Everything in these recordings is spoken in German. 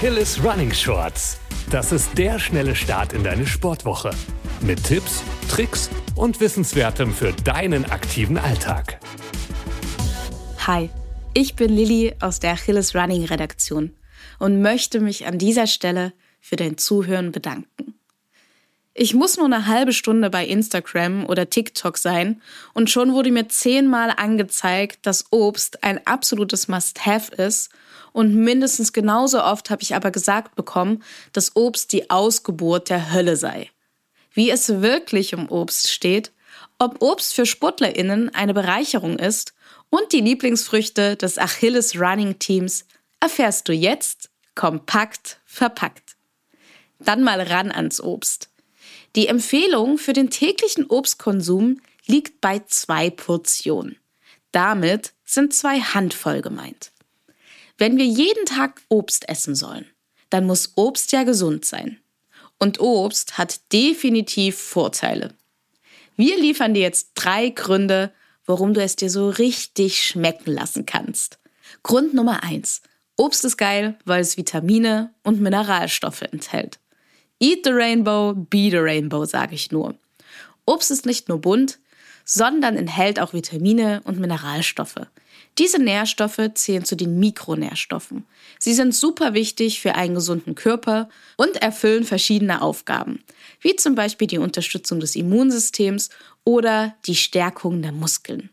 Achilles Running Shorts. Das ist der schnelle Start in deine Sportwoche. Mit Tipps, Tricks und Wissenswertem für deinen aktiven Alltag. Hi, ich bin Lilly aus der Achilles Running Redaktion und möchte mich an dieser Stelle für dein Zuhören bedanken. Ich muss nur eine halbe Stunde bei Instagram oder TikTok sein und schon wurde mir zehnmal angezeigt, dass Obst ein absolutes Must-Have ist und mindestens genauso oft habe ich aber gesagt bekommen, dass Obst die Ausgeburt der Hölle sei. Wie es wirklich um Obst steht, ob Obst für SportlerInnen eine Bereicherung ist und die Lieblingsfrüchte des Achilles Running Teams erfährst du jetzt kompakt verpackt. Dann mal ran ans Obst. Die Empfehlung für den täglichen Obstkonsum liegt bei zwei Portionen. Damit sind zwei Handvoll gemeint. Wenn wir jeden Tag Obst essen sollen, dann muss Obst ja gesund sein. Und Obst hat definitiv Vorteile. Wir liefern dir jetzt drei Gründe, warum du es dir so richtig schmecken lassen kannst. Grund Nummer eins: Obst ist geil, weil es Vitamine und Mineralstoffe enthält. Eat the Rainbow, be the Rainbow, sage ich nur. Obst ist nicht nur bunt, sondern enthält auch Vitamine und Mineralstoffe. Diese Nährstoffe zählen zu den Mikronährstoffen. Sie sind super wichtig für einen gesunden Körper und erfüllen verschiedene Aufgaben, wie zum Beispiel die Unterstützung des Immunsystems oder die Stärkung der Muskeln.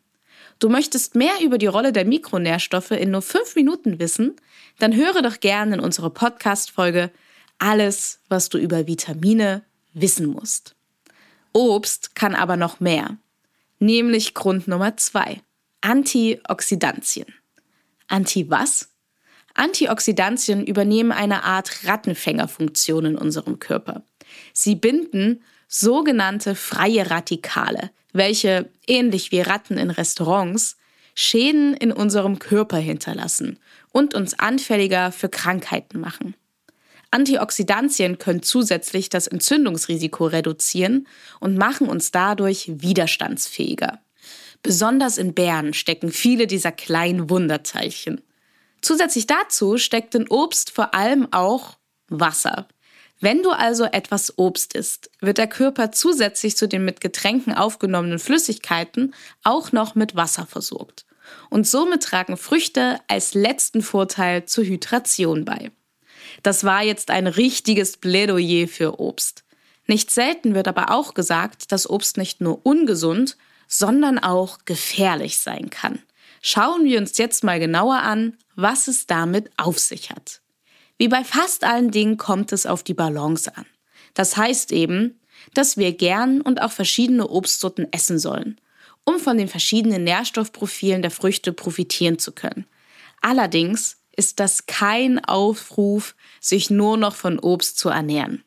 Du möchtest mehr über die Rolle der Mikronährstoffe in nur fünf Minuten wissen? Dann höre doch gerne in unsere Podcast-Folge alles, was du über Vitamine wissen musst. Obst kann aber noch mehr. Nämlich Grund Nummer zwei. Antioxidantien. Anti was? Antioxidantien übernehmen eine Art Rattenfängerfunktion in unserem Körper. Sie binden sogenannte freie Radikale, welche, ähnlich wie Ratten in Restaurants, Schäden in unserem Körper hinterlassen und uns anfälliger für Krankheiten machen. Antioxidantien können zusätzlich das Entzündungsrisiko reduzieren und machen uns dadurch widerstandsfähiger. Besonders in Beeren stecken viele dieser kleinen Wunderteilchen. Zusätzlich dazu steckt in Obst vor allem auch Wasser. Wenn du also etwas Obst isst, wird der Körper zusätzlich zu den mit Getränken aufgenommenen Flüssigkeiten auch noch mit Wasser versorgt. Und somit tragen Früchte als letzten Vorteil zur Hydration bei. Das war jetzt ein richtiges Plädoyer für Obst. Nicht selten wird aber auch gesagt, dass Obst nicht nur ungesund, sondern auch gefährlich sein kann. Schauen wir uns jetzt mal genauer an, was es damit auf sich hat. Wie bei fast allen Dingen kommt es auf die Balance an. Das heißt eben, dass wir gern und auch verschiedene Obstsorten essen sollen, um von den verschiedenen Nährstoffprofilen der Früchte profitieren zu können. Allerdings ist das kein Aufruf, sich nur noch von Obst zu ernähren.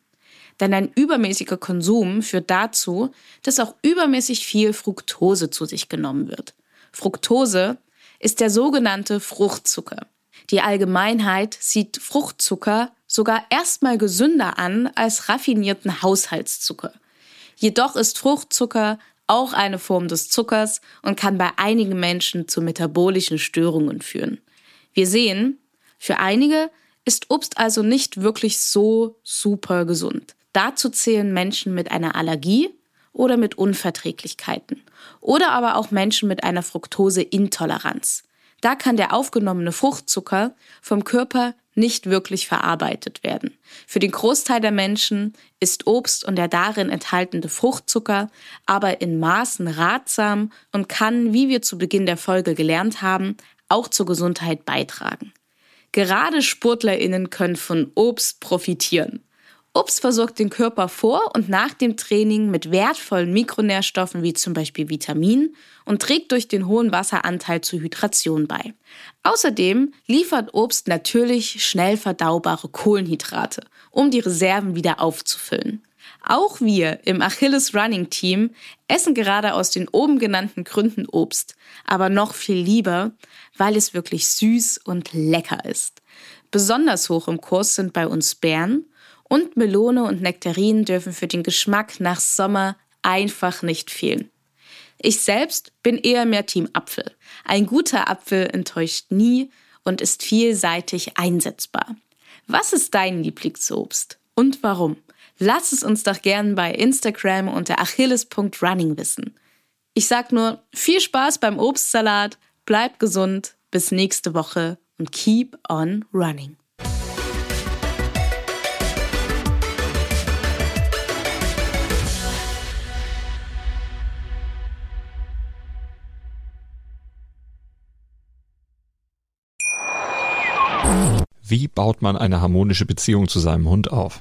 Denn ein übermäßiger Konsum führt dazu, dass auch übermäßig viel Fructose zu sich genommen wird. Fructose ist der sogenannte Fruchtzucker. Die Allgemeinheit sieht Fruchtzucker sogar erstmal gesünder an als raffinierten Haushaltszucker. Jedoch ist Fruchtzucker auch eine Form des Zuckers und kann bei einigen Menschen zu metabolischen Störungen führen. Wir sehen, für einige ist Obst also nicht wirklich so super gesund. Dazu zählen Menschen mit einer Allergie oder mit Unverträglichkeiten oder aber auch Menschen mit einer Fructoseintoleranz. Da kann der aufgenommene Fruchtzucker vom Körper nicht wirklich verarbeitet werden. Für den Großteil der Menschen ist Obst und der darin enthaltene Fruchtzucker aber in Maßen ratsam und kann, wie wir zu Beginn der Folge gelernt haben, auch zur Gesundheit beitragen. Gerade Sportlerinnen können von Obst profitieren. Obst versorgt den Körper vor und nach dem Training mit wertvollen Mikronährstoffen wie zum Beispiel Vitaminen und trägt durch den hohen Wasseranteil zur Hydration bei. Außerdem liefert Obst natürlich schnell verdaubare Kohlenhydrate, um die Reserven wieder aufzufüllen. Auch wir im Achilles Running Team essen gerade aus den oben genannten Gründen Obst, aber noch viel lieber, weil es wirklich süß und lecker ist. Besonders hoch im Kurs sind bei uns Beeren und Melone und Nektarinen dürfen für den Geschmack nach Sommer einfach nicht fehlen. Ich selbst bin eher mehr Team Apfel. Ein guter Apfel enttäuscht nie und ist vielseitig einsetzbar. Was ist dein Lieblingsobst und warum? Lass es uns doch gern bei Instagram unter achilles.running wissen. Ich sag nur viel Spaß beim Obstsalat, bleib gesund, bis nächste Woche und keep on running. Wie baut man eine harmonische Beziehung zu seinem Hund auf?